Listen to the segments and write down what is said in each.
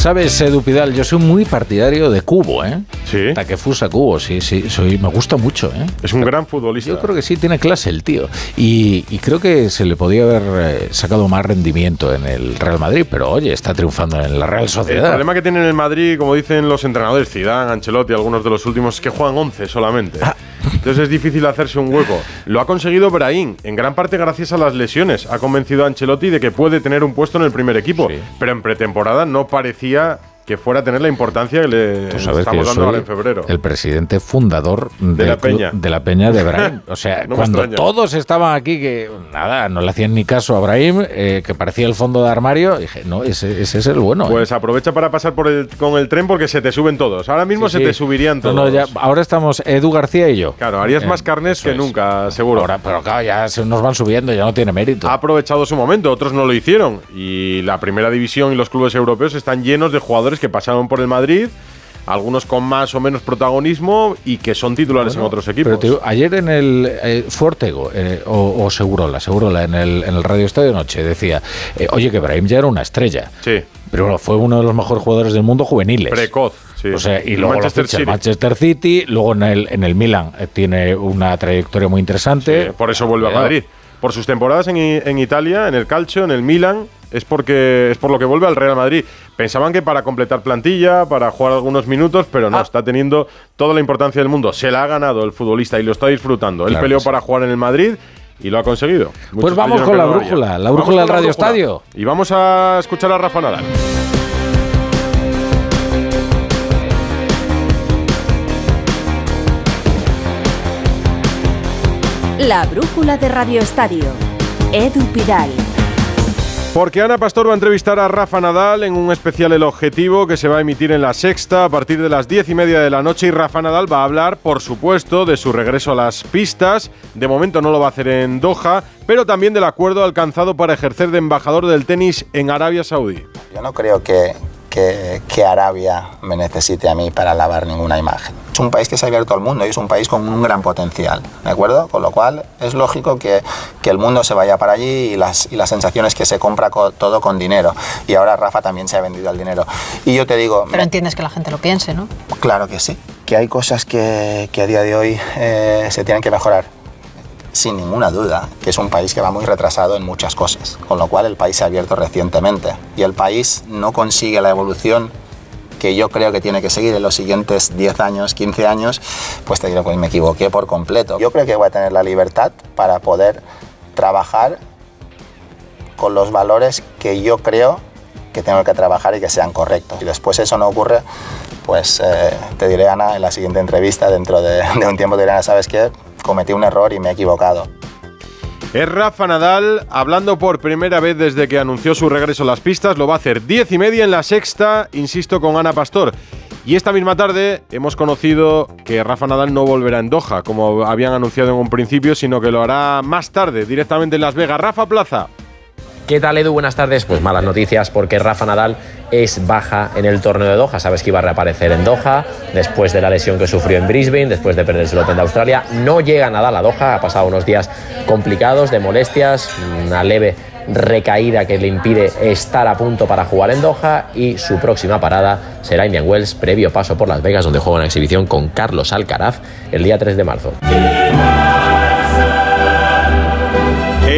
Sabes, Edu Pidal, yo soy muy partidario de Cubo, ¿eh? Sí. Takefusa Cubo, sí, sí, soy, me gusta mucho, ¿eh? Es un gran futbolista. Yo creo que sí, tiene clase el tío. Y, y creo que se le podía haber eh, sacado más rendimiento en el Real Madrid, pero oye, está triunfando en la Real El Sociedad. problema que tiene en el Madrid, como dicen los entrenadores, Zidane, Ancelotti, algunos de los últimos, es que juegan 11 solamente. Ah. Entonces es difícil hacerse un hueco. Lo ha conseguido Brahim, en gran parte gracias a las lesiones. Ha convencido a Ancelotti de que puede tener un puesto en el primer equipo. Sí. Pero en pretemporada no parecía que fuera a tener la importancia que le Tú sabes que estamos yo dando ahora soy en febrero. el presidente fundador De la Peña. de la Peña de Brahim. O sea, No cuando todos estaban aquí que nada, no le hacían ni caso a Brahim, eh, que parecía el fondo de armario, dije, no, ese, ese es el bueno. ¿eh? Pues aprovecha para pasar por el, con el tren porque se te suben todos. Ahora mismo Sí, se sí. te subirían No, todos. no, ya- ahora estamos Edu García y yo. Claro, harías Eh, más carnes que es. nunca, seguro. Ahora, pero claro, ya se nos van subiendo, ya no tiene mérito. ha aprovechado su momento, otros no lo hicieron. Y la primera división y los clubes europeos están llenos de jugadores que pasaron por el Madrid, algunos con más o menos protagonismo y que son titulares en otros equipos. Pero digo, ayer en el eh, fue Ortego, eh, o, o Segurola, Segurola en el, en el Radio Estadio Noche decía, eh, oye, que Brahim ya era una estrella. Sí, Pero bueno, fue uno de los mejores jugadores del mundo juveniles. precoz. Sí. O sea, y luego Manchester lo ficha City. Manchester City, luego en el, en el Milan eh, tiene una trayectoria muy interesante. Sí, por eso vuelve a Madrid. Por sus temporadas en, en Italia, en el Calcio, en el Milan, es porque es por lo que vuelve al Real Madrid. Pensaban que para completar plantilla, para jugar algunos minutos, pero no, Ah. está teniendo toda la importancia del mundo. Se la ha ganado el futbolista y lo está disfrutando. Él Claro peleó sí. para jugar en el Madrid y lo ha conseguido. Muchos vamos con la brújula, la brújula del Radio brújula. Estadio. Y vamos a escuchar a Rafa Nadal. La brújula de Radio Estadio. Edu Pidal. Porque Ana Pastor va a entrevistar a Rafa Nadal en un especial El Objetivo que se va a emitir en la sexta a partir de las diez y media de la noche y Rafa Nadal va a hablar, por supuesto, de su regreso a las pistas. De momento no lo va a hacer en Doha, pero también del acuerdo alcanzado para ejercer de embajador del tenis en Arabia Saudí. Yo no creo que, que, que Arabia me necesite a mí para lavar ninguna imagen. Es un país que se ha abierto al mundo y es un país con un gran potencial, ¿de acuerdo? Con lo cual es lógico que, que el mundo se vaya para allí y las, y las sensaciones que se compra co- todo con dinero. Y ahora Rafa también se ha vendido al dinero. Y yo te digo... Pero entiendes que la gente lo piense, ¿no? Claro que sí. Que hay cosas que, que a día de hoy eh, se tienen que mejorar. Sin ninguna duda, que es un país que va muy retrasado en muchas cosas, con lo cual el país se ha abierto recientemente y el país no consigue la evolución que yo creo que tiene que seguir en los siguientes 10 años, 15 años, pues te digo que me equivoqué por completo. Yo creo que voy a tener la libertad para poder trabajar con los valores que yo creo que tengo que trabajar y que sean correctos. Y después eso no ocurre, pues eh, te diré, Ana, en la siguiente entrevista, dentro de, de un tiempo, te diré, Ana, ¿sabes qué? Cometí un error y me he equivocado. Es Rafa Nadal hablando por primera vez desde que anunció su regreso a las pistas. Lo va a hacer diez y media en la sexta, insisto, con Ana Pastor. Y esta misma tarde hemos conocido que Rafa Nadal no volverá en Doha, como habían anunciado en un principio, sino que lo hará más tarde, directamente en Las Vegas. Rafa Plaza. ¿Qué tal, Edu? Buenas tardes. Pues malas noticias porque Rafa Nadal es baja en el torneo de Doha. Sabes que iba a reaparecer en Doha después de la lesión que sufrió en Brisbane, después de perderse el Open de Australia. No llega Nadal a Doha, ha pasado unos días complicados de molestias, una leve recaída que le impide estar a punto para jugar en Doha y su próxima parada será Indian Wells, previo paso por Las Vegas, donde juega una exhibición con Carlos Alcaraz el día 3 de marzo.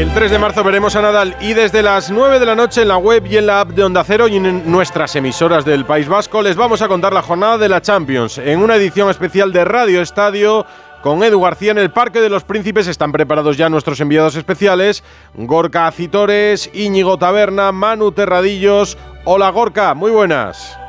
El 3 de marzo veremos a Nadal y desde las 9 de la noche en la web y en la app de Onda Cero y en nuestras emisoras del País Vasco les vamos a contar la jornada de la Champions en una edición especial de Radio Estadio con Edu García en el Parque de los Príncipes. Están preparados ya nuestros enviados especiales, Gorka Acitores, Íñigo Taberna, Manu Terradillos. Hola Gorka, muy buenas.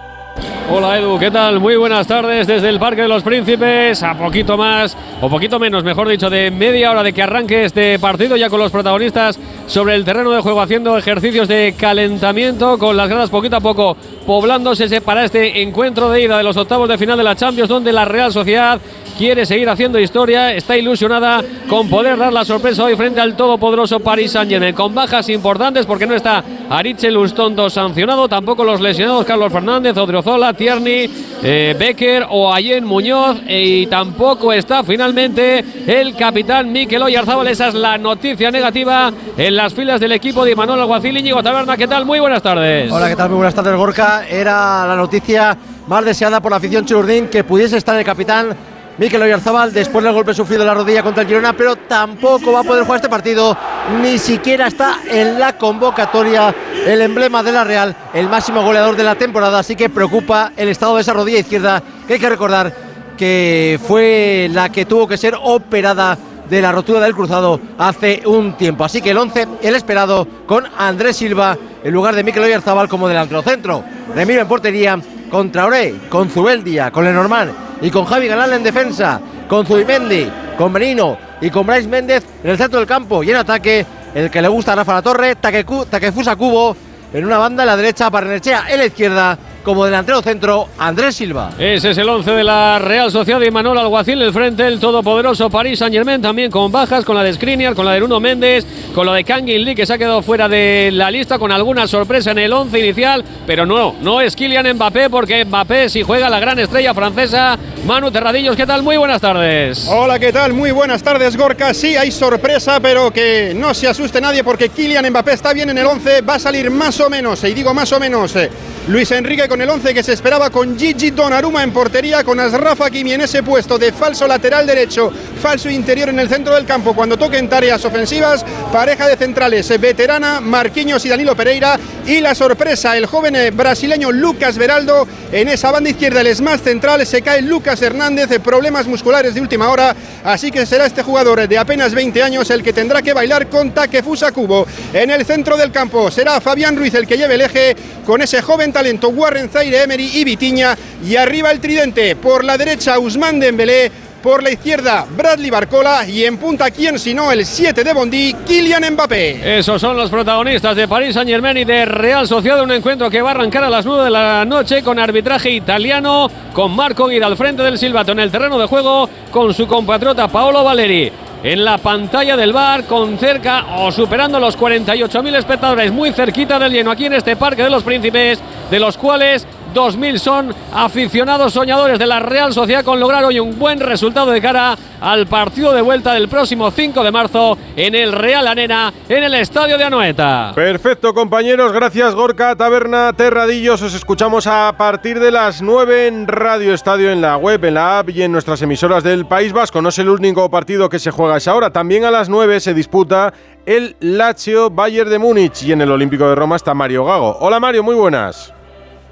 Hola Edu, ¿qué tal? Muy buenas tardes desde el Parque de los Príncipes, a poquito más, o poquito menos, mejor dicho, de media hora de que arranque este partido, ya con los protagonistas sobre el terreno de juego haciendo ejercicios de calentamiento, con las gradas poquito a poco poblándose para este encuentro de ida de los octavos de final de la Champions, donde la Real Sociedad quiere seguir haciendo historia, está ilusionada con poder dar la sorpresa hoy frente al todopoderoso Paris Saint-Germain, con bajas importantes porque no está Arichel Ustondo sancionado, tampoco los lesionados Carlos Fernández, Odriozola, Tierney, eh, Becker o Ayen Muñoz eh, y tampoco está finalmente el capitán Mikel Oyarzábal, esa es la noticia negativa, en las filas del equipo de Manuel Alguacil. Íñigo Taberna, ¿qué tal? Muy buenas tardes. Hola, ¿qué tal? Muy buenas tardes, Gorka. Era la noticia más deseada por la afición churdín que pudiese estar el capitán Mikel Oyarzabal después del golpe sufrido en la rodilla contra el Girona, pero tampoco va a poder jugar este partido, ni siquiera está en la convocatoria el emblema de la Real, el máximo goleador de la temporada, así que preocupa el estado de esa rodilla izquierda, que hay que recordar que fue la que tuvo que ser operada de la rotura del cruzado hace un tiempo. Así que el 11, el esperado, con Andrés Silva en lugar de Mikel Oyarzabal como delantero centro. Remiro en portería, con Traoré, con Zubeldia, con Lenormand y con Javi Galán en defensa, con Zubimendi, con Benino y con Bryce Méndez en el centro del campo. Y en ataque el que le gusta a Rafa La Torre, Takefusa Cubo en una banda en la derecha, Barnechea en la izquierda como delantero centro Andrés Silva. Ese es el 11 de la Real Sociedad y Manuel Alguacil, el frente el todopoderoso París Saint Germain, también con bajas, con la de Skriniar, con la de Bruno Méndez, con la de Kangin Lee, que se ha quedado fuera de la lista, con alguna sorpresa en el 11 inicial, pero no, no es Kylian Mbappé, porque Mbappé si juega la gran estrella francesa. Manu Terradillos, ¿qué tal? Muy buenas tardes. Hola, ¿qué tal? Muy buenas tardes, Gorka. Sí, hay sorpresa, pero que no se asuste nadie porque Kylian Mbappé está bien en el 11, va a salir más o menos, y digo más o menos, eh, Luis Enrique con el 11 que se esperaba con Gigi Donnarumma en portería, con Asraf Hakimi en ese puesto de falso lateral derecho, falso interior en el centro del campo. Cuando toquen tareas ofensivas, pareja de centrales veterana, Marquinhos y Danilo Pereira. Y la sorpresa, el joven brasileño Lucas Veraldo en esa banda izquierda, el más central, se cae Lucas Hernández, problemas musculares de última hora, así que será este jugador de apenas 20 años el que tendrá que bailar con Takefusa Cubo. En el centro del campo será Fabián Ruiz el que lleve el eje con ese joven talento Warren Zaire Emery y Vitiña. Y arriba el tridente. Por la derecha Usman Dembélé. Por la izquierda, Bradley Barcola y en punta, ¿quién sino el 7 de Bondi, Kylian Mbappé. Esos son los protagonistas de París Saint Germain y de Real Sociedad. Un encuentro que va a arrancar a las 9 de la noche con arbitraje italiano, con Marco Guida al frente del silbato en el terreno de juego, con su compatriota Paolo Valeri en la pantalla del bar con cerca o superando los 48.000 espectadores muy cerquita del lleno aquí en este Parque de los Príncipes, de los cuales 2.000 son aficionados soñadores de la Real Sociedad con lograr hoy un buen resultado de cara al partido de vuelta del próximo 5 de marzo en el Real Arena, en el Estadio de Anoeta. Perfecto, compañeros. Gracias, Gorka, Taberna, Terradillos. Os escuchamos a partir de las 9 en Radio Estadio, en la web, en la app y en nuestras emisoras del País Vasco. No es el único partido que se juega esa hora. También a las 9 se disputa el Lazio Bayern de Múnich y en el Olímpico de Roma está Mario Gago. Hola Mario, muy buenas.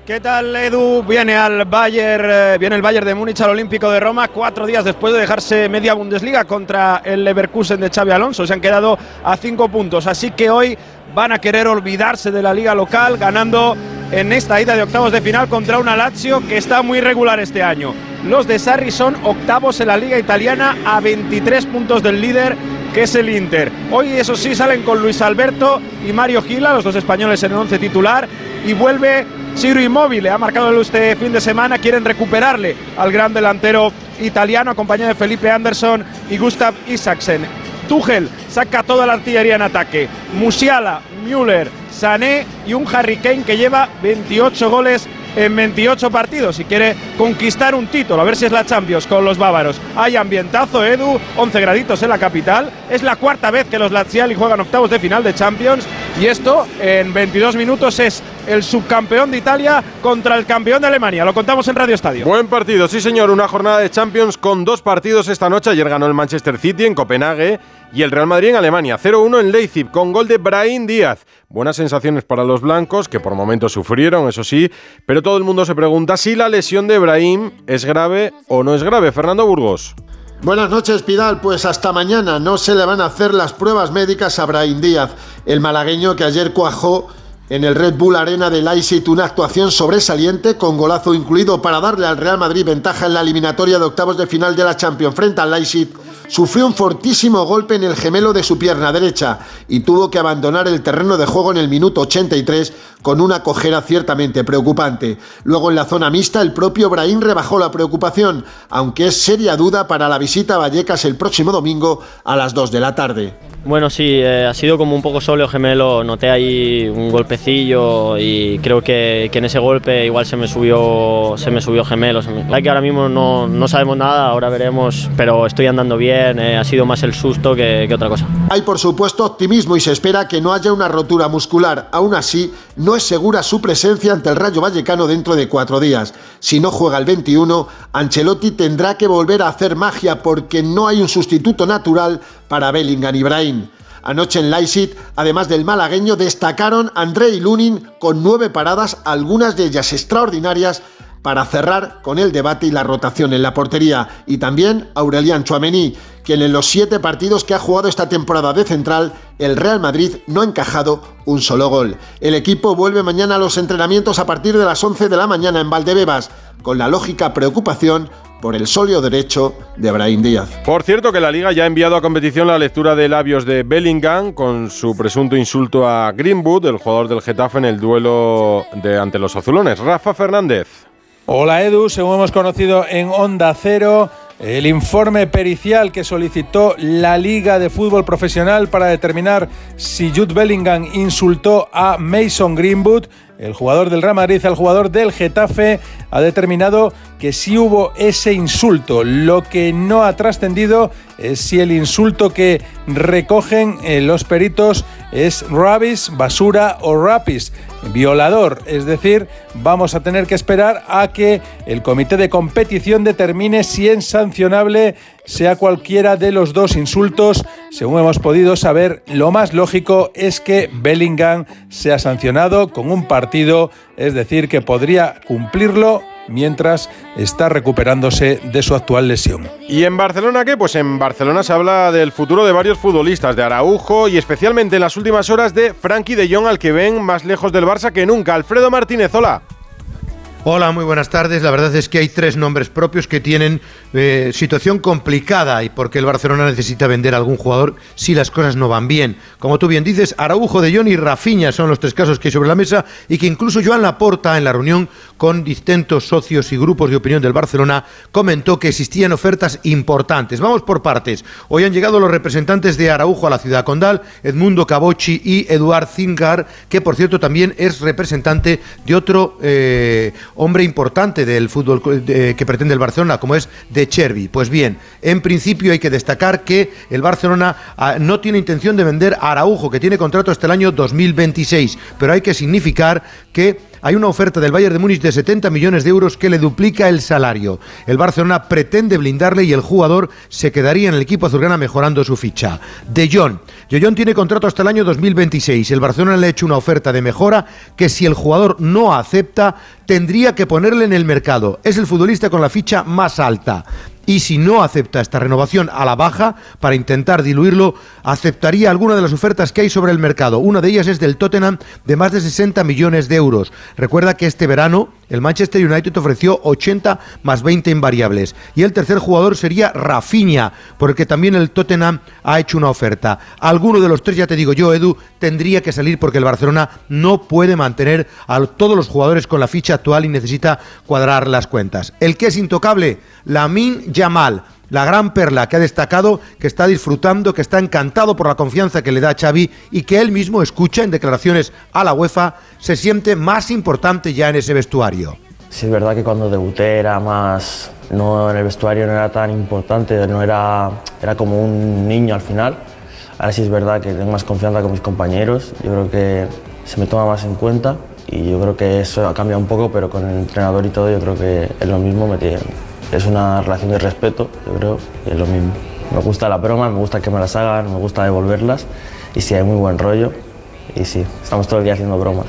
¿Qué tal, Edu? Viene al Bayern, eh, viene el Bayern de Múnich al Olímpico de Roma cuatro días después de dejarse media Bundesliga contra el Leverkusen de Xavi Alonso. Se han quedado a cinco puntos, así que hoy van a querer olvidarse de la liga local, ganando en esta ida de octavos de final contra una Lazio que está muy regular este año. Los de Sarri son octavos en la liga italiana a 23 puntos del líder que es el Inter. Hoy, eso sí, salen con Luis Alberto y Mario Gila, los dos españoles en el once titular, y vuelve Ciro Immobile. Ha marcado este fin de semana, quieren recuperarle al gran delantero italiano, acompañado de Felipe Anderson y Gustav Isaksen. Tuchel saca toda la artillería en ataque. Musiala, Müller, Sané y un Harry Kane que lleva 28 goles en 28 partidos y quiere conquistar un título, a ver si es la Champions con los bávaros. Hay ambientazo, Edu, 11 graditos en la capital. Es la cuarta vez que los Laziali juegan octavos de final de Champions y esto en 22 minutos es el subcampeón de Italia contra el campeón de Alemania. Lo contamos en Radio Estadio. Buen partido, sí señor, una jornada de Champions con dos partidos esta noche. Ayer ganó el Manchester City en Copenhague y el Real Madrid en Alemania. 0-1 en Leipzig con gol de Brahim Díaz. Buenas sensaciones para los blancos, que por momentos sufrieron, eso sí, pero todo el mundo se pregunta si la lesión de Brahim es grave o no es grave. Fernando Burgos. Buenas noches, Pidal. Pues hasta mañana no se le van a hacer las pruebas médicas a Brahim Díaz, el malagueño que ayer cuajó en el Red Bull Arena de Leipzig una actuación sobresaliente con golazo incluido para darle al Real Madrid ventaja en la eliminatoria de octavos de final de la Champions frente al Leipzig sufrió un fortísimo golpe en el gemelo de su pierna derecha y tuvo que abandonar el terreno de juego en el minuto 83 con una cojera ciertamente preocupante. Luego en la zona mixta el propio Brahim rebajó la preocupación, aunque es seria duda para la visita a Vallecas el próximo domingo a las 2 de la tarde. Bueno, sí, eh, ha sido como un poco sóleo gemelo, noté ahí un golpecillo y creo que, en ese golpe igual se me subió, se me subió gemelo. que ahora mismo no, no sabemos nada, ahora veremos, pero estoy andando bien, eh, ha sido más el susto que, que otra cosa. Hay por supuesto optimismo y se espera que no haya una rotura muscular. Aún así, no es segura su presencia ante el Rayo Vallecano dentro de cuatro días. Si no juega el 21, Ancelotti tendrá que volver a hacer magia porque no hay un sustituto natural para Bellingham y Brahim. Anoche en Leipzig, además del malagueño, destacaron André y Lunin con nueve paradas, algunas de ellas extraordinarias, para cerrar con el debate y la rotación en la portería. Y también Aurelian Chouameni, quien en los siete partidos que ha jugado esta temporada de central, el Real Madrid no ha encajado un solo gol. El equipo vuelve mañana a los entrenamientos a partir de las 11 de la mañana en Valdebebas, con la lógica preocupación por el sóleo derecho de Brahim Díaz. Por cierto, que la Liga ya ha enviado a competición la lectura de labios de Bellingham con su presunto insulto a Greenwood, el jugador del Getafe, en el duelo de ante los azulones. Rafa Fernández. Hola Edu, según hemos conocido en Onda Cero, el informe pericial que solicitó la Liga de Fútbol Profesional para determinar si Jude Bellingham insultó a Mason Greenwood, el jugador del Real Madrid, el jugador del Getafe, ha determinado que sí hubo ese insulto. Lo que no ha trascendido es si el insulto que recogen eh, los peritos es rabis, basura o rapis, violador. Es decir, vamos a tener que esperar a que el comité de competición determine si es sancionable sea cualquiera de los dos insultos. Según hemos podido saber, lo más lógico es que Bellingham sea sancionado con un partido, es decir, que podría cumplirlo mientras está recuperándose de su actual lesión. ¿Y en Barcelona qué? Pues en Barcelona se habla del futuro de varios futbolistas, de Araujo y especialmente en las últimas horas de Frankie de Jong, al que ven más lejos del Barça que nunca. Alfredo Martínez, hola. Hola, muy buenas tardes. La verdad es que hay tres nombres propios que tienen eh, situación complicada y porque el Barcelona necesita vender a algún jugador si las cosas no van bien. Como tú bien dices, Araujo, De Jong y Rafinha son los tres casos que hay sobre la mesa y que incluso Joan Laporta en la reunión con distintos socios y grupos de opinión del Barcelona comentó que existían ofertas importantes. Vamos por partes. Hoy han llegado los representantes de Araujo a la ciudad condal, Edmundo Cabocci y Eduard Zingar, que por cierto también es representante de otro eh, hombre importante del fútbol que pretende el Barcelona, como es De Chervi. Pues bien, en principio hay que destacar que el Barcelona ah, no tiene intención de vender a Araujo, que tiene contrato hasta el año 2026, pero hay que significar que hay una oferta del Bayern de Múnich de 70 millones de euros que le duplica el salario. El Barcelona pretende blindarle y el jugador se quedaría en el equipo azulgrana mejorando su ficha. De Jong. De Jong tiene contrato hasta el año 2026. El Barcelona le ha hecho una oferta de mejora que si el jugador no acepta tendría que ponerle en el mercado. Es el futbolista con la ficha más alta y si no acepta esta renovación a la baja para intentar diluirlo, aceptaría alguna de las ofertas que hay sobre el mercado. Una de ellas es del Tottenham de más de 60 millones de euros. Recuerda que este verano el Manchester United ofreció 80 más 20 invariables. Y el tercer jugador sería Rafinha, porque también el Tottenham ha hecho una oferta. Alguno de los tres, ya te digo yo, Edu, tendría que salir porque el Barcelona no puede mantener a todos los jugadores con la ficha actual y necesita cuadrar las cuentas. El que es intocable, Lamin Yamal la gran perla que ha destacado, que está disfrutando, que está encantado por la confianza que le da Xavi y que él mismo escucha en declaraciones a la UEFA, se siente más importante ya en ese vestuario. Sí, es verdad que cuando debuté era más, no en el vestuario no era tan importante, no era, era como un niño al final. Ahora sí es verdad que tengo más confianza con mis compañeros, yo creo que se me toma más en cuenta y yo creo que eso ha cambiado un poco, pero con el entrenador y todo yo creo que es lo mismo, me tiene, es una relación de respeto, yo creo, y es lo mismo. Me gusta la broma, me gusta que me las hagan, me gusta devolverlas y sí, hay muy buen rollo y sí, estamos todo el día haciendo bromas.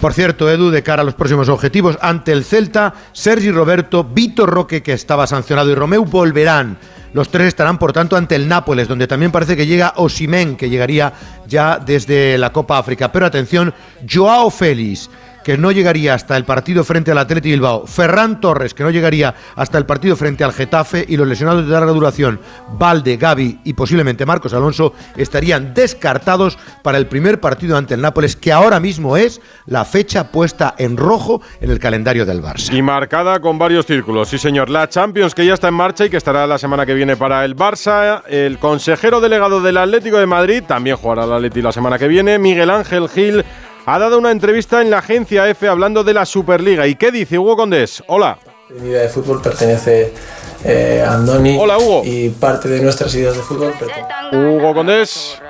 Por cierto, Edu, de cara a los próximos objetivos, ante el Celta, Sergi Roberto, Vitor Roque, que estaba sancionado, y Romeu volverán. Los tres estarán, por tanto, ante el Nápoles, donde también parece que llega Osimen, que llegaría ya desde la Copa África. Pero atención, Joao Félix que no llegaría hasta el partido frente al Atleti Bilbao, Ferran Torres, que no llegaría hasta el partido frente al Getafe, y los lesionados de larga duración, Valde, Gaby y posiblemente Marcos Alonso, estarían descartados para el primer partido ante el Nápoles, que ahora mismo es la fecha puesta en rojo en el calendario del Barça. Y marcada con varios círculos, sí señor. La Champions que ya está en marcha y que estará la semana que viene para el Barça. El consejero delegado del Atlético de Madrid, también jugará el Atleti la semana que viene, Miguel Ángel Gil ha dado una entrevista en la agencia F hablando de la Superliga. ¿Y qué dice Hugo Condés? Hola. Mi vida de fútbol pertenece eh, a Andoni. Hola, Hugo. Y parte de nuestras ideas de fútbol pertenece. Hugo Condés.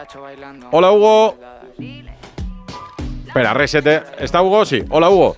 Hola, Hugo. Espera, resete. ¿Está Hugo? Sí. Hola, Hugo.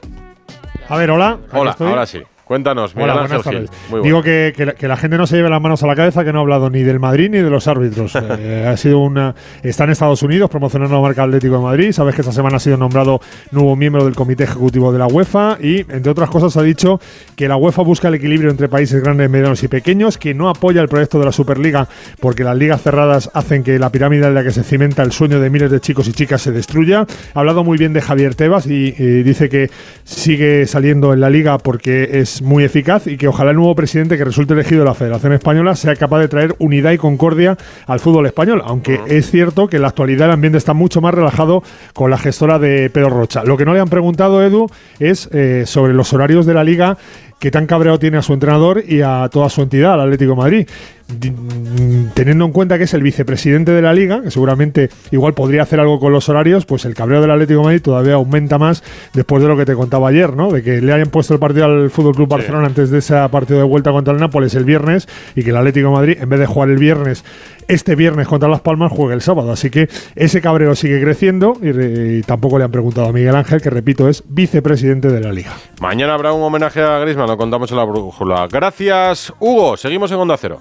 A ver, hola. Hola, estoy. ahora sí. Cuéntanos, Miguel Hola, buenas tardes. Muy Digo que, que la, que la gente no se lleve las manos a la cabeza, que no ha hablado ni del Madrid ni de los árbitros. Eh, ha sido una, está en Estados Unidos promocionando la marca Atlético de Madrid. Sabes que esta semana ha sido nombrado nuevo miembro del Comité Ejecutivo de la UEFA y, entre otras cosas, ha dicho que la UEFA busca el equilibrio entre países grandes, medianos y pequeños, que no apoya el proyecto de la Superliga porque las ligas cerradas hacen que la pirámide en la que se cimenta el sueño de miles de chicos y chicas se destruya. Ha hablado muy bien de Javier Tebas y, y dice que sigue saliendo en la liga porque es muy eficaz y que ojalá el nuevo presidente que resulte elegido de la Federación Española sea capaz de traer unidad y concordia al fútbol español, aunque es cierto que en la actualidad el ambiente está mucho más relajado con la gestora de Pedro Rocha. Lo que no le han preguntado, Edu, es eh, sobre los horarios de la liga que tan cabreado tiene a su entrenador y a toda su entidad, al Atlético de Madrid. Teniendo en cuenta que es el vicepresidente de la liga, que seguramente igual podría hacer algo con los horarios, pues el cabreo del Atlético de Madrid todavía aumenta más después de lo que te contaba ayer, ¿no? De que le hayan puesto el partido al Fútbol Club Barcelona antes de ese partido de vuelta contra el Nápoles el viernes y que el Atlético de Madrid, en vez de jugar el viernes, este viernes contra Las Palmas, juegue el sábado. Así que ese cabreo sigue creciendo y, re- y tampoco le han preguntado a Miguel Ángel, que repito, es vicepresidente de la liga. Mañana habrá un homenaje a Griezmann, lo contamos en la brújula. Gracias, Hugo. Seguimos en Onda Cero.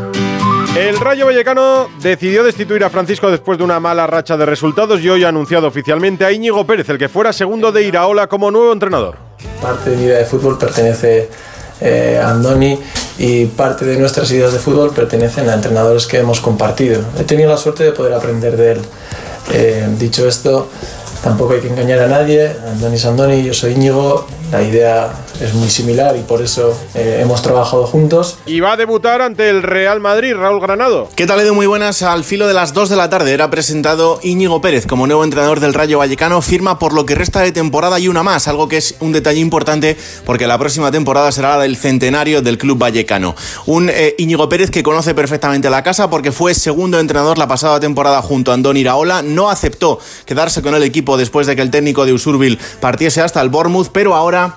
El Rayo Vallecano decidió destituir a Francisco después de una mala racha de resultados y hoy ha anunciado oficialmente a Íñigo Pérez, el que fuera segundo de Iraola como nuevo entrenador. Parte de mi vida de fútbol pertenece eh, a Andoni y parte de nuestras ideas de fútbol pertenecen a entrenadores que hemos compartido. He tenido la suerte de poder aprender de él. Eh, dicho esto, tampoco hay que engañar a nadie. Andoni es Andoni, yo soy Íñigo. La idea es muy similar y por eso eh, hemos trabajado juntos. Y va a debutar ante el Real Madrid, Raúl Granado. ¿Qué tal, Edu? Muy buenas. Al filo de las 2 de la tarde era presentado Íñigo Pérez como nuevo entrenador del Rayo Vallecano. Firma por lo que resta de temporada y una más, algo que es un detalle importante porque la próxima temporada será la del centenario del Club Vallecano. Un eh, Íñigo Pérez que conoce perfectamente la casa porque fue segundo entrenador la pasada temporada junto a Andoni Iraola. No aceptó quedarse con el equipo después de que el técnico de Usurbil partiese hasta el Bournemouth, pero ahora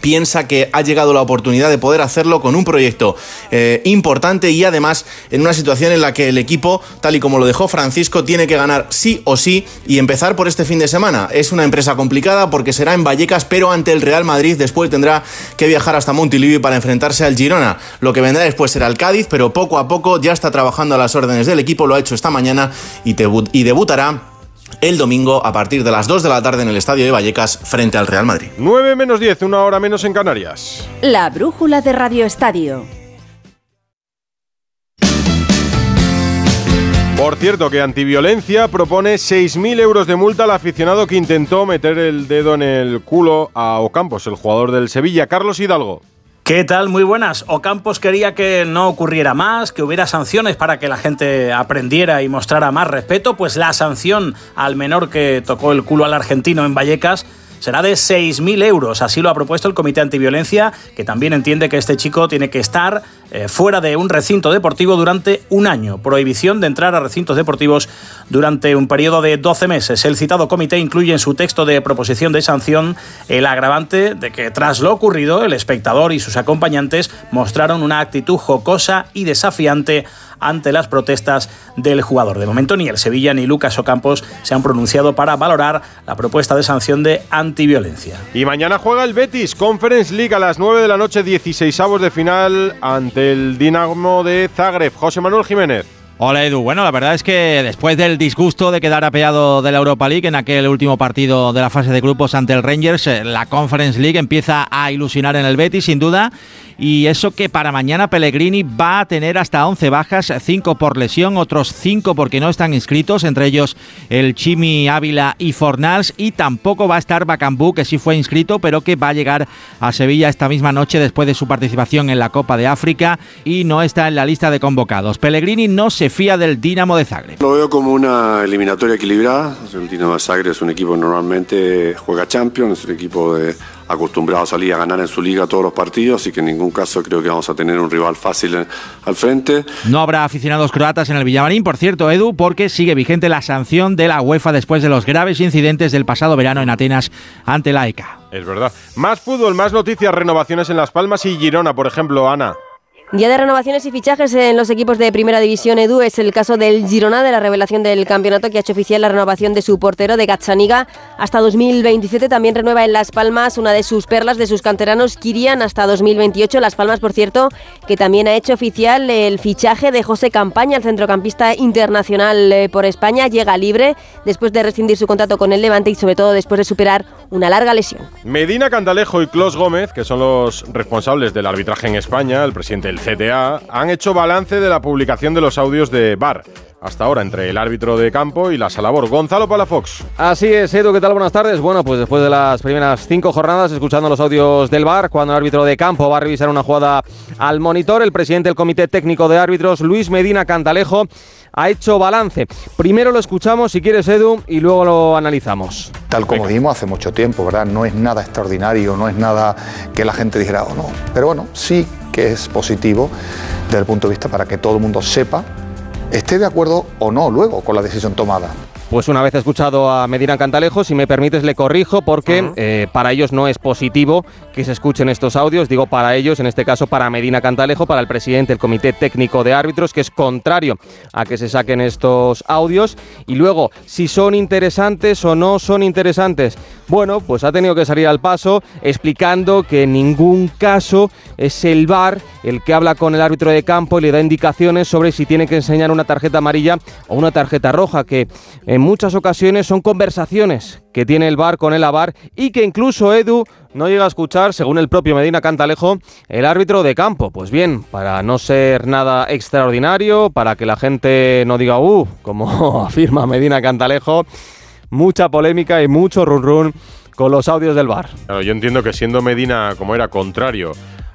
piensa que ha llegado la oportunidad de poder hacerlo con un proyecto eh, importante y además en una situación en la que el equipo, tal y como lo dejó Francisco, tiene que ganar sí o sí y empezar por este fin de semana. Es una empresa complicada porque será en Vallecas, pero ante el Real Madrid después tendrá que viajar hasta Montilivi para enfrentarse al Girona. Lo que vendrá después será el Cádiz, pero poco a poco ya está trabajando a las órdenes del equipo, lo ha hecho esta mañana y, y debutará el domingo a partir de las 2 de la tarde en el Estadio de Vallecas frente al Real Madrid. 9 menos 10, una hora menos en Canarias. La brújula de Radio Estadio. Por cierto, que Antiviolencia propone 6.000 euros de multa al aficionado que intentó meter el dedo en el culo a Ocampos, el jugador del Sevilla, Carlos Hidalgo. ¿Qué tal? Muy buenas. Ocampos quería que no ocurriera más, que hubiera sanciones para que la gente aprendiera y mostrara más respeto, pues la sanción al menor que tocó el culo al argentino en Vallecas será de 6.000 euros. Así lo ha propuesto el Comité Antiviolencia, que también entiende que este chico tiene que estar eh, fuera de un recinto deportivo durante un año. Prohibición de entrar a recintos deportivos durante un periodo de 12 meses. El citado comité incluye en su texto de proposición de sanción el agravante de que tras lo ocurrido el espectador y sus acompañantes mostraron una actitud jocosa y desafiante ante las protestas del jugador. De momento ni el Sevilla ni Lucas Ocampos se han pronunciado para valorar la propuesta de sanción de antiviolencia. Y mañana juega el Betis Conference League a las 9 de la noche, 16 avos de final ante el Dinamo de Zagreb. José Manuel Jiménez. Hola Edu, bueno, la verdad es que después del disgusto de quedar apeado de la Europa League en aquel último partido de la fase de grupos ante el Rangers, eh, la Conference League empieza a ilusionar en el Betis sin duda y eso que para mañana Pellegrini va a tener hasta 11 bajas, 5 por lesión, otros 5 porque no están inscritos, entre ellos el Chimi Ávila y Fornals, y tampoco va a estar Bacambú, que sí fue inscrito, pero que va a llegar a Sevilla esta misma noche después de su participación en la Copa de África y no está en la lista de convocados. Pellegrini no se fía del Dinamo de Zagreb. Lo veo como una eliminatoria equilibrada. El Dinamo de Zagreb es un equipo que normalmente juega Champions, es un equipo de acostumbrado a salir a ganar en su liga todos los partidos, así que en ningún caso creo que vamos a tener un rival fácil al frente. No habrá aficionados croatas en el Villamarín, por cierto, Edu, porque sigue vigente la sanción de la UEFA después de los graves incidentes del pasado verano en Atenas ante la ECA. Es verdad. Más fútbol, más noticias, renovaciones en Las Palmas y Girona, por ejemplo, Ana. Día de renovaciones y fichajes en los equipos de Primera División Edu es el caso del Girona de la revelación del campeonato que ha hecho oficial la renovación de su portero de Gazzaniga hasta 2027. También renueva en Las Palmas una de sus perlas de sus canteranos Kirian hasta 2028. Las Palmas, por cierto, que también ha hecho oficial el fichaje de José Campaña, el centrocampista internacional eh, por España, llega libre después de rescindir su contrato con el Levante y sobre todo después de superar una larga lesión. Medina Cantalejo y Clos Gómez, que son los responsables del arbitraje en España, el presidente del CTA han hecho balance de la publicación de los audios de VAR. Hasta ahora, entre el árbitro de campo y la Salabor. Gonzalo Palafox. Así es, Edu, ¿qué tal? Buenas tardes. Bueno, pues después de las primeras cinco jornadas, escuchando los audios del VAR, cuando el árbitro de campo va a revisar una jugada al monitor, el presidente del Comité Técnico de Árbitros, Luis Medina Cantalejo, ha hecho balance. Primero lo escuchamos, si quieres, Edu, y luego lo analizamos. Tal como dijimos hace mucho tiempo, ¿verdad? No es nada extraordinario, no es nada que la gente dijera, o no. Pero bueno, sí que es positivo desde el punto de vista para que todo el mundo sepa, esté de acuerdo o no luego con la decisión tomada. Pues una vez escuchado a Medina Cantalejo, si me permites le corrijo porque eh, para ellos no es positivo que se escuchen estos audios, digo para ellos, en este caso para Medina Cantalejo, para el presidente del Comité Técnico de Árbitros, que es contrario a que se saquen estos audios. Y luego, si son interesantes o no son interesantes. Bueno, pues ha tenido que salir al paso explicando que en ningún caso es el VAR el que habla con el árbitro de campo y le da indicaciones sobre si tiene que enseñar una tarjeta amarilla o una tarjeta roja, que en muchas ocasiones son conversaciones que tiene el VAR con el AVAR y que incluso Edu no llega a escuchar, según el propio Medina Cantalejo, el árbitro de campo. Pues bien, para no ser nada extraordinario, para que la gente no diga, uh, como afirma Medina Cantalejo, mucha polémica y mucho run run con los audios del VAR. Claro, yo entiendo que siendo Medina como era contrario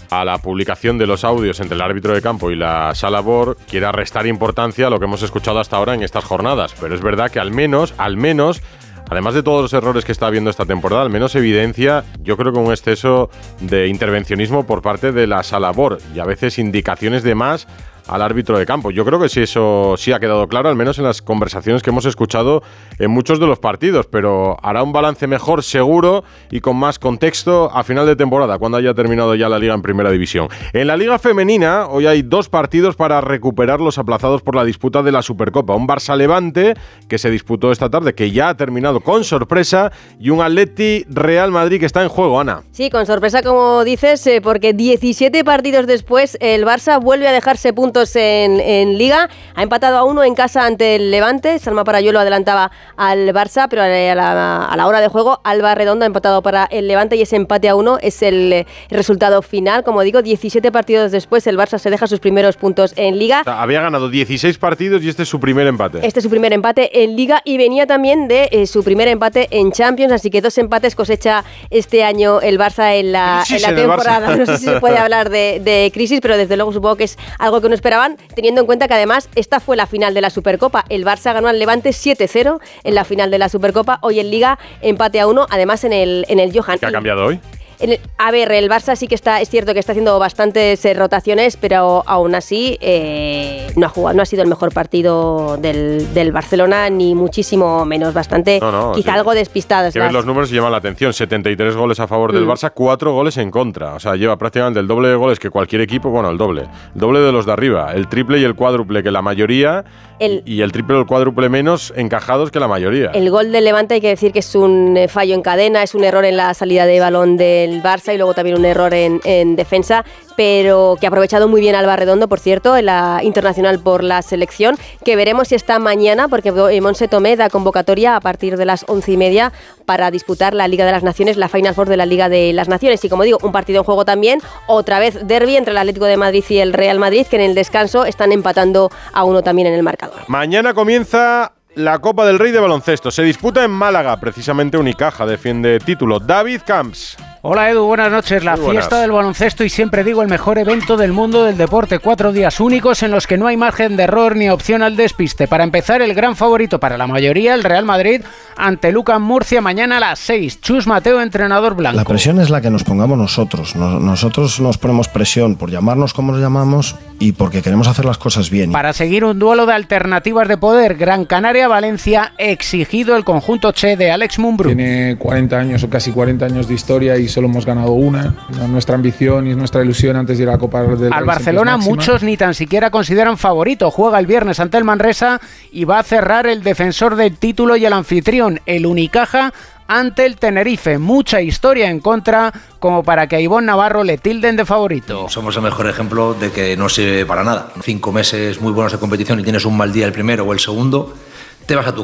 a la publicación de los audios entre el árbitro de campo y la sala BOR quiera restar importancia a lo que hemos escuchado hasta ahora en estas jornadas. Pero es verdad que al menos, al menos, además de todos los errores que está habiendo esta temporada, al menos evidencia, yo creo que un exceso de intervencionismo por parte de la sala BOR y a veces indicaciones de más al árbitro de campo. Yo creo que sí, eso sí ha quedado claro, al menos en las conversaciones que hemos escuchado en muchos de los partidos, pero hará un balance mejor, seguro y con más contexto a final de temporada, cuando haya terminado ya la liga en primera división. En la liga femenina, hoy hay dos partidos para recuperar los aplazados por la disputa de la Supercopa. Un Barça Levante, que se disputó esta tarde, que ya ha terminado con sorpresa, y un Atleti Real Madrid que está en juego, Ana. Sí, con sorpresa, como dices, eh, porque 17 partidos después el Barça vuelve a dejarse puntos puntos en, en Liga. Ha empatado a uno en casa ante el Levante. Salma Parayuelo adelantaba al Barça, pero a la, a la hora de juego, Alba Redondo ha empatado para el Levante y ese empate a uno es el eh, resultado final. Como digo, 17 partidos después, el Barça se deja sus primeros puntos en Liga. O sea, había ganado 16 partidos y este es su primer empate. Este es su primer empate en Liga y venía también de eh, su primer empate en Champions, así que dos empates cosecha este año el Barça en la, en la temporada. No sé si se puede hablar de, de crisis, pero desde luego supongo que es algo que no esperaban, teniendo en cuenta que además esta fue la final de la Supercopa. El Barça ganó al Levante 7-0 en la final de la Supercopa. Hoy en Liga empate a uno, además en el, en el Johan. ¿Qué ha cambiado hoy? El- a ver, el Barça sí que está, es cierto que está haciendo bastantes eh, rotaciones, pero aún así eh, no ha jugado, no ha sido el mejor partido del, del Barcelona, ni muchísimo menos, bastante, No, no, quizá sí. algo despistadas. Que ves las- los números y llaman la atención. 73 goles a favor del Mm. Barça, 4 goles en contra. O sea, lleva prácticamente el doble de goles que cualquier equipo, bueno, el doble. El doble de los de arriba. El triple y el cuádruple que la mayoría. El- y el triple o el cuádruple menos encajados que la mayoría. El gol del Levante hay que decir que es un eh, fallo en cadena, es un error en la salida de balón del Barça y luego también un error en, en defensa, pero que ha aprovechado muy bien Alba Redondo, por cierto, en la internacional por la selección, que veremos si está mañana, porque eh, Monse Tomé da convocatoria a partir de las once y media para disputar la Liga de las Naciones, la Final Four de la Liga de las Naciones. Y como digo, un partido en juego también, otra vez derby entre el Atlético de Madrid y el Real Madrid, que en el descanso están empatando a uno también en el marcador. Mañana comienza la Copa del Rey de Baloncesto. Se disputa en Málaga, precisamente Unicaja defiende título. David Camps. Hola Edu, buenas noches. La buenas. fiesta del baloncesto y siempre digo el mejor evento del mundo del deporte. Cuatro días únicos en los que no hay margen de error ni opción al despiste. Para empezar, el gran favorito para la mayoría, el Real Madrid, ante Lucan Murcia mañana a las 6. Chus Mateo, entrenador blanco. La presión es la que nos pongamos nosotros. Nos- nosotros nos ponemos presión por llamarnos como nos llamamos y porque queremos hacer las cosas bien. Para seguir un duelo de alternativas de poder, Gran Canaria-Valencia, exigido el conjunto Che de Alex Mumbrú. Tiene 40 años o casi 40 años de historia y solo hemos ganado una. Nuestra ambición y nuestra ilusión antes de ir a la Copa del Al Barcelona muchos ni tan siquiera consideran favorito. Juega el viernes ante el Manresa y va a cerrar el defensor del título y el anfitrión, el Unicaja, ante el Tenerife. Mucha historia en contra como para que a Ivonne Navarro le tilden de favorito. Somos el mejor ejemplo de que no sirve para nada. Cinco meses muy buenos de competición y tienes un mal día el primero o el segundo,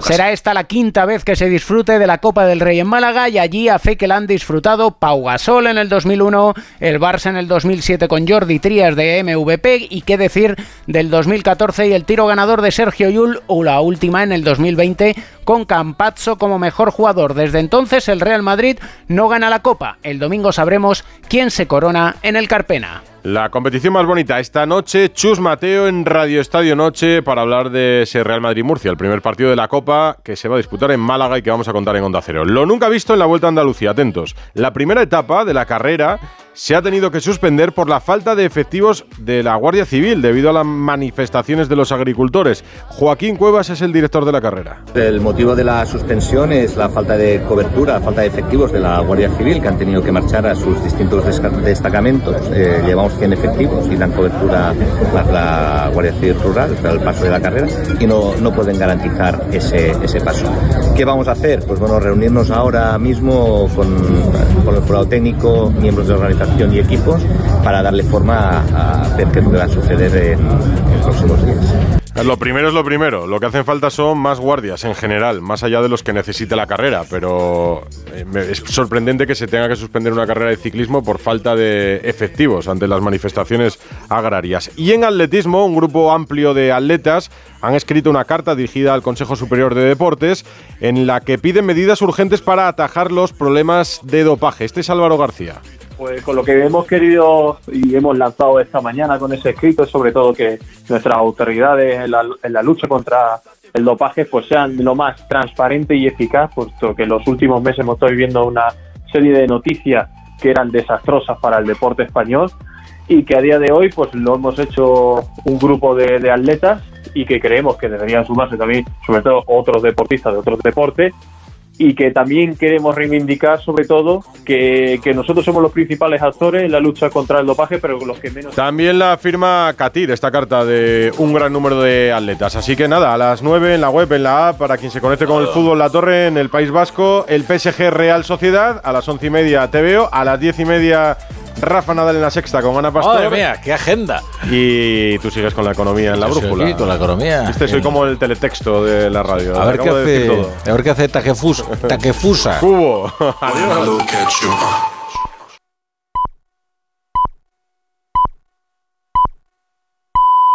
Será esta la quinta vez que se disfrute de la Copa del Rey en Málaga y allí a fe que la han disfrutado Pau Gasol en el 2001, el Barça en el 2007 con Jordi Trías de MVP y qué decir del 2014 y el tiro ganador de Sergio Yul o la última en el 2020 con Campazzo como mejor jugador. Desde entonces el Real Madrid no gana la Copa. El domingo sabremos quién se corona en el Carpena. La competición más bonita esta noche, Chus Mateo en Radio Estadio Noche para hablar de ese Real Madrid-Murcia, el primer partido de la Copa que se va a disputar en Málaga y que vamos a contar en Onda Cero. Lo nunca visto en la Vuelta a Andalucía, atentos. La primera etapa de la carrera se ha tenido que suspender por la falta de efectivos de la Guardia Civil debido a las manifestaciones de los agricultores. Joaquín Cuevas es el director de la carrera. El motivo de la suspensión es la falta de cobertura, la falta de efectivos de la Guardia Civil que han tenido que marchar a sus distintos destacamentos. Eh, llevamos 100 efectivos y dan cobertura la, la Guardia Civil Rural para el paso de la carrera y no, no pueden garantizar ese, ese paso. ¿Qué vamos a hacer? Pues bueno, reunirnos ahora mismo con, con el jurado técnico, miembros de organización y equipos para darle forma a, a lo que va a suceder en, en próximos días. Lo primero es lo primero. Lo que hacen falta son más guardias en general, más allá de los que necesite la carrera. Pero eh, es sorprendente que se tenga que suspender una carrera de ciclismo por falta de efectivos ante las manifestaciones agrarias. Y en atletismo, un grupo amplio de atletas han escrito una carta dirigida al Consejo Superior de Deportes en la que piden medidas urgentes para atajar los problemas de dopaje. Este es Álvaro García. Pues con lo que hemos querido y hemos lanzado esta mañana con ese escrito es sobre todo que nuestras autoridades en la, en la lucha contra el dopaje pues sean lo más transparente y eficaz, puesto que en los últimos meses hemos estado viviendo una serie de noticias que eran desastrosas para el deporte español y que a día de hoy pues lo hemos hecho un grupo de, de atletas y que creemos que deberían sumarse también sobre todo otros deportistas de otros deportes y que también queremos reivindicar sobre todo que, que nosotros somos los principales actores en la lucha contra el dopaje, pero los que menos... También la firma Katir, esta carta de un gran número de atletas. Así que nada, a las 9 en la web, en la app, para quien se conecte con el fútbol La Torre en el País Vasco, el PSG Real Sociedad, a las 11 y media TVO, a las 10 y media Rafa Nadal en la sexta con Ana Pastor. Madre mía, qué agenda. Y tú sigues con la economía en la brújula. aquí con la economía. Este soy En- como el teletexto de la radio. A ver qué de hace, todo. a ver qué hace Taquefusa. Taquefusa. Cubo. When